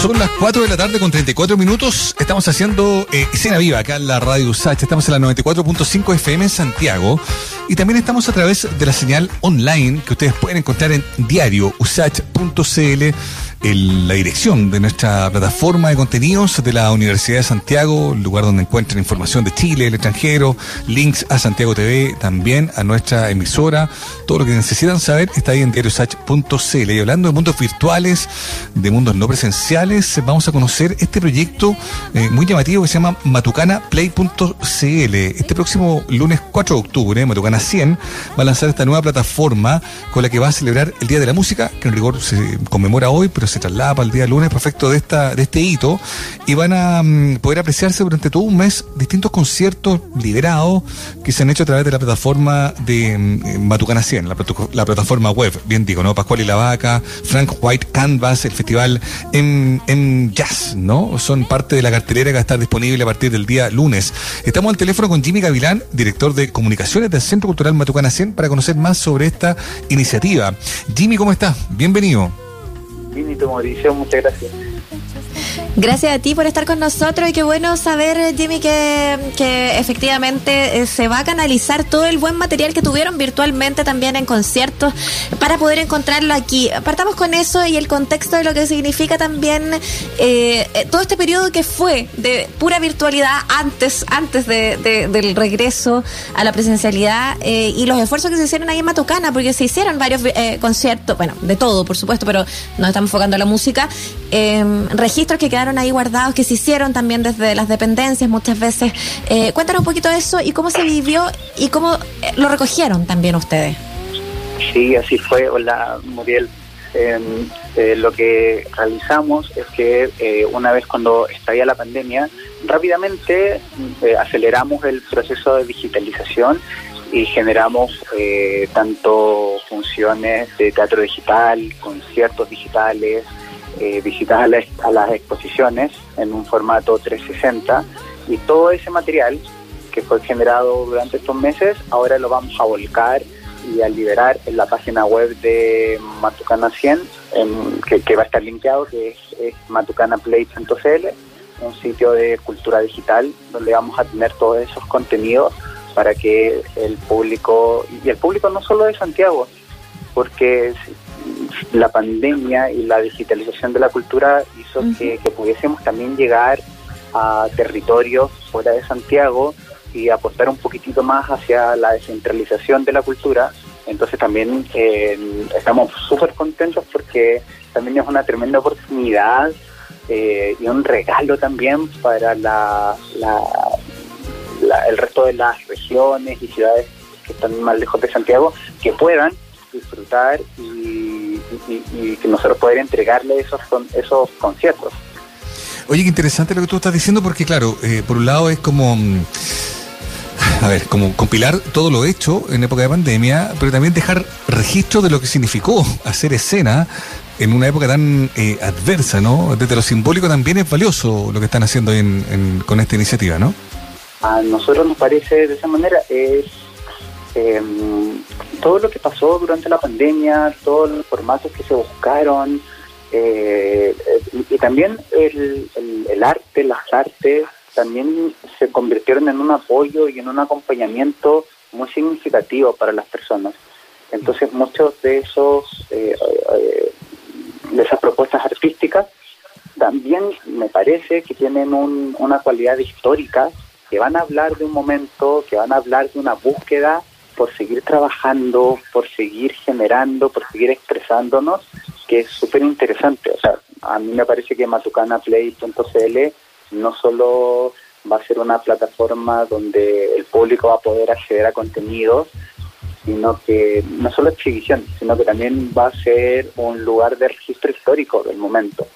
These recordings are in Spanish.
Son las 4 de la tarde con 34 minutos. Estamos haciendo eh, escena viva acá en la radio USACH. Estamos en la 94.5 FM en Santiago. Y también estamos a través de la señal online que ustedes pueden encontrar en diario usach.cl la dirección de nuestra plataforma de contenidos de la Universidad de Santiago, lugar donde encuentran información de Chile, el extranjero, links a Santiago TV, también a nuestra emisora. Todo lo que necesitan saber está ahí en diariosach.cl. Y hablando de mundos virtuales, de mundos no presenciales, vamos a conocer este proyecto eh, muy llamativo que se llama matucanaplay.cl. Este próximo lunes 4 de octubre, Matucana 100 va a lanzar esta nueva plataforma con la que va a celebrar el Día de la Música, que en rigor se conmemora hoy, pero se traslada para el día lunes perfecto de esta de este hito y van a mm, poder apreciarse durante todo un mes distintos conciertos liberados que se han hecho a través de la plataforma de mm, Matucana 100, la, plataforma web, bien digo, ¿no? Pascual y la Vaca, Frank White Canvas, el festival en, en jazz, ¿no? Son parte de la cartelera que va a estar disponible a partir del día lunes. Estamos al teléfono con Jimmy Gavilán, director de comunicaciones del Centro Cultural Matucana 100, para conocer más sobre esta iniciativa. Jimmy, ¿cómo estás? Bienvenido. Mauricio, muchas gracias. Gracias a ti por estar con nosotros y qué bueno saber, Jimmy, que, que efectivamente eh, se va a canalizar todo el buen material que tuvieron virtualmente también en conciertos para poder encontrarlo aquí. Partamos con eso y el contexto de lo que significa también eh, eh, todo este periodo que fue de pura virtualidad antes, antes de, del regreso a la presencialidad y los esfuerzos que se hicieron ahí en Matucana, porque se hicieron varios conciertos, bueno, de todo, por supuesto, pero nos estamos enfocando en la música, registros que ahí guardados, que se hicieron también desde las dependencias muchas veces. Eh, cuéntanos un poquito de eso y cómo se vivió y cómo eh, lo recogieron también ustedes. Sí, así fue. Hola, Muriel. Em, eh, lo que realizamos es que eh, una vez cuando estalla la pandemia, rápidamente aceleramos el proceso de digitalización y generamos tanto funciones de teatro digital, conciertos digitales, eh, visitas a, las exposiciones en un formato 360 y todo ese material que fue generado durante estos meses, ahora lo vamos a volcar y a liberar en la página web de Matucana 100, que, va a estar linkeado, que es, es matucanaplay.cl, un sitio de cultura digital donde vamos a tener todos esos contenidos para que el público, y el público no solo de Santiago, porque la pandemia y la digitalización de la cultura hizo que, pudiésemos también llegar a territorios fuera de Santiago y apostar un poquitito más hacia la descentralización de la cultura. Entonces también eh, estamos súper contentos porque también es una tremenda oportunidad eh, y un regalo también para la, el resto de las regiones y ciudades que están más lejos de Santiago que puedan disfrutar y, que nosotros poder entregarle esos, esos conciertos. Oye, qué interesante lo que tú estás diciendo porque claro, eh, por un lado es como... Mm, a ver, como compilar todo lo hecho en época de pandemia, pero también dejar registro de lo que significó hacer escena en una época tan eh, adversa, ¿no? Desde lo simbólico también es valioso lo que están haciendo con esta iniciativa, ¿no? A nosotros nos parece de esa manera, es eh, todo lo que pasó durante la pandemia, todos los formatos que se buscaron, eh, y, también el, el, arte, las artes, también se convirtieron en un apoyo y en un acompañamiento muy significativo para las personas. Entonces muchos de esos eh, eh, de esas propuestas artísticas también me parece que tienen una cualidad histórica, que van a hablar de un momento, que van a hablar de una búsqueda por seguir trabajando, por seguir generando, por seguir expresándonos, que es súper interesante. O sea, a mí me parece que matucanaplay.cl no solo va a ser una plataforma donde el público va a poder acceder a contenidos, sino que no solo exhibición, sino que también va a ser un lugar de registro histórico del momento.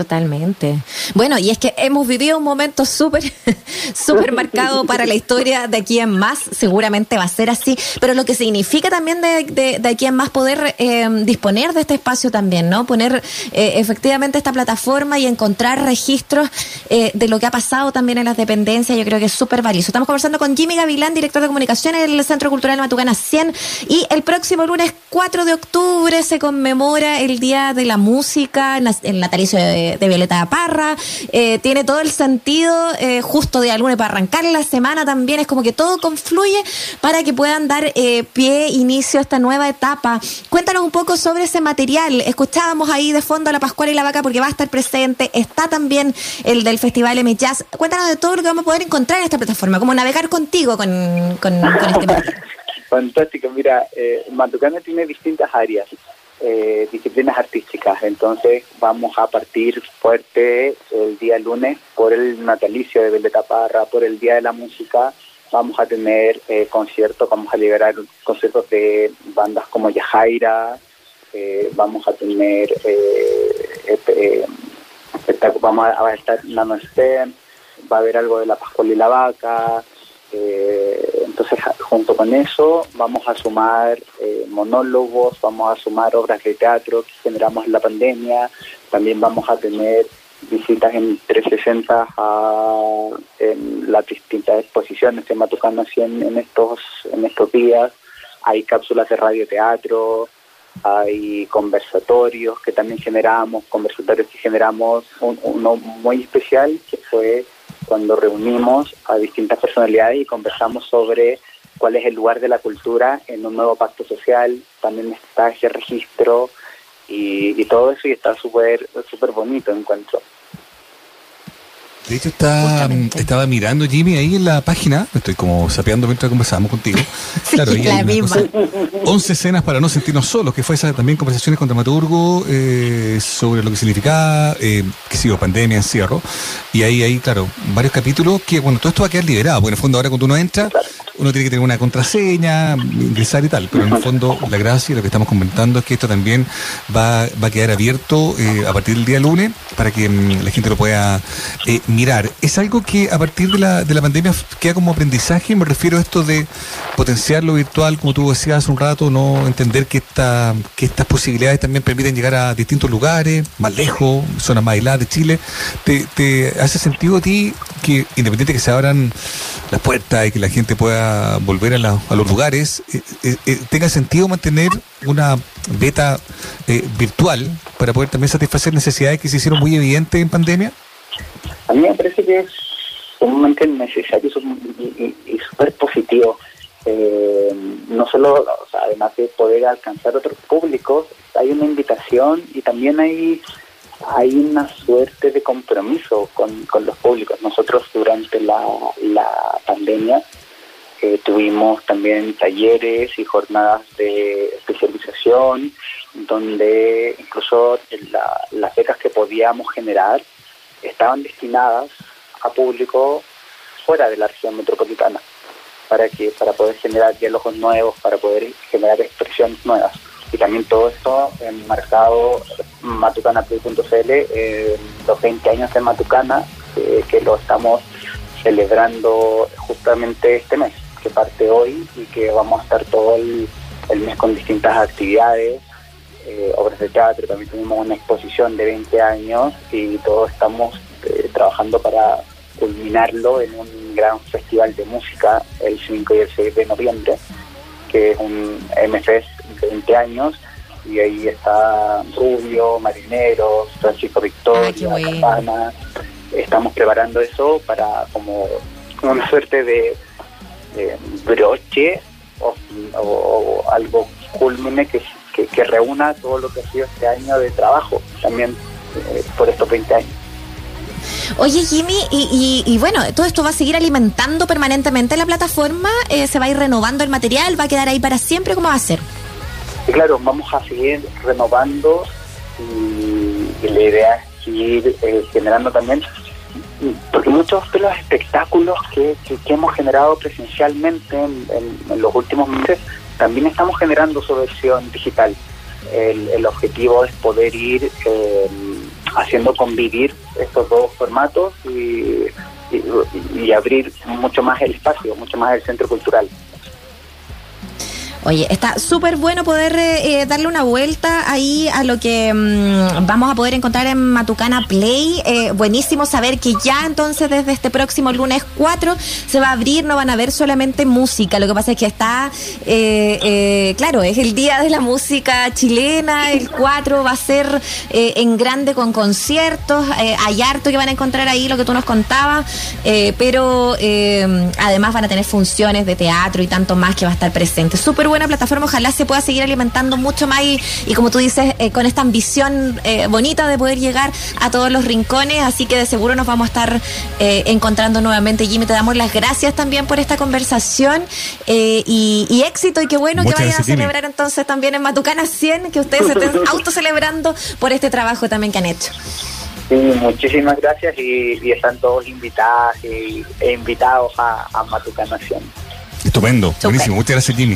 Totalmente. Bueno, y es que hemos vivido un momento súper, súper marcado para la historia de aquí en más. Seguramente va a ser así. Pero lo que significa también de, de, aquí en más poder eh, disponer de este espacio también, ¿no? Poner eh, efectivamente esta plataforma y encontrar registros eh, de lo que ha pasado también en las dependencias, yo creo que es súper valioso. Estamos conversando con Jimmy Gavilán, director de comunicación en el Centro Cultural Matucana 100. Y el próximo lunes 4 de octubre se conmemora el Día de la Música, el natalicio de de, Violeta Parra. Eh, tiene todo el sentido eh, justo de alguna para arrancar la semana también. Es como que todo confluye para que puedan dar eh, pie, inicio a esta nueva etapa. Cuéntanos un poco sobre ese material. Escuchábamos ahí de fondo a la Pascual y la Vaca porque va a estar presente. Está también el del Festival M Jazz. Cuéntanos de todo lo que vamos a poder encontrar en esta plataforma, como navegar contigo con, con, este material. Fantástico, mira, eh, Matucana tiene distintas áreas eh, disciplinas artísticas. Entonces vamos a partir fuerte el día lunes por el natalicio de Violeta Parra, por el Día de la Música. Vamos a tener eh, conciertos, vamos a liberar conciertos de bandas como Yajaira, eh, vamos a tener eh, vamos a, estar Nano Stem, va a haber algo de la Pascual y la Vaca, eh, entonces, junto con eso, vamos a sumar eh, monólogos, vamos a sumar obras de teatro que generamos en la pandemia, también vamos a tener visitas en 360 a en las distintas exposiciones que Matucano en, en estos en estos días. Hay cápsulas de radioteatro, hay conversatorios que también generamos, conversatorios que generamos, uno muy especial que fue cuando reunimos a distintas personalidades y conversamos sobre cuál es el lugar de la cultura en un nuevo pacto social, también está ese registro y, y todo eso y está súper súper bonito encuentro. De hecho, está, estaba mirando Jimmy ahí en la página, estoy como sapeando mientras conversábamos contigo. Claro, y la misma. 11 escenas para no sentirnos solos, que fue esa también conversaciones con dramaturgo eh, sobre lo que significaba, eh, que sigo, pandemia, encierro. Y ahí hay, claro, varios capítulos que, bueno, todo esto va a quedar liberado, porque en el fondo ahora cuando uno entra, uno tiene que tener una contraseña, ingresar y tal, pero en el fondo la gracia y lo que estamos comentando es que esto también va, va a quedar abierto eh, a partir del día lunes para que mm, la gente lo pueda eh, mirar. Es algo que a partir de la, de la pandemia queda como aprendizaje, me refiero a esto de potenciar lo virtual, como tú decías hace un rato, no entender que, esta, que estas posibilidades también permiten llegar a distintos lugares, más lejos, zonas más aisladas de Chile. ¿Te, te hace sentido a ti que independiente que se abran las puertas y que la gente pueda volver a, los lugares, eh, eh, eh, tenga sentido mantener una beta virtual para poder también satisfacer necesidades que se hicieron muy evidentes en pandemia? A mí me parece que es sumamente necesario y, súper positivo. no solo, además de poder alcanzar otros públicos, hay una invitación y también hay hay una suerte de compromiso con, los públicos. Nosotros durante la, pandemia eh, tuvimos también talleres y jornadas de especialización donde incluso las becas que podíamos generar estaban destinadas a público fuera de la región metropolitana para que para poder generar diálogos nuevos, para poder generar expresiones nuevas y también todo esto enmarcado matucana.cl, eh, los 20 años de Matucana, eh, que lo estamos celebrando justamente este mes, que parte hoy y que vamos a estar todo el, mes con distintas actividades, eh, obras de teatro, también tenemos una exposición de 20 años y todos estamos eh, trabajando para culminarlo en un gran festival de música el 5 y el 6 de noviembre, que es un MFS 20 años y ahí está Rubio, Marineros, Francisco Victoria, ah, Estamos preparando eso para como una suerte de, broche o, algo culmine que, que, reúna todo lo que ha sido este año de trabajo también eh, por estos 20 años. Oye, Jimmy, y, y, bueno, todo esto va a seguir alimentando permanentemente la plataforma, eh, se va a ir renovando el material, va a quedar ahí para siempre, ¿cómo va a ser? Y claro, vamos a seguir renovando y, la idea es seguir eh, generando también, porque muchos de los espectáculos que, hemos generado presencialmente en, los últimos meses, también estamos generando su versión digital. El, objetivo es poder ir eh, haciendo convivir estos dos formatos y abrir mucho más el espacio, mucho más el centro cultural. Oye, está súper bueno poder eh, darle una vuelta ahí a lo que mm, vamos a poder encontrar en Matucana Play. Eh, buenísimo saber que ya entonces desde este próximo lunes 4 se va a abrir, no van a ver solamente música. Lo que pasa es que está, eh, claro, es el día de la música chilena, el 4 va a ser en grande con conciertos, hay harto que van a encontrar ahí, lo que tú nos contabas, pero además van a tener funciones de teatro y tanto más que va a estar presente. Súper buena plataforma, ojalá se pueda seguir alimentando mucho más y, como tú dices, eh, con esta ambición eh, bonita de poder llegar a todos los rincones, así que de seguro nos vamos a estar eh, encontrando nuevamente. Jimmy, te damos las gracias también por esta conversación y, éxito y qué bueno que vayan a celebrar entonces también en Matucana 100, que ustedes se estén autocelebrando por este trabajo también que han hecho. Sí, muchísimas gracias y, están todos invitados e invitados a, a Matucana 100. Estupendo, buenísimo. Muchas gracias, Jimmy.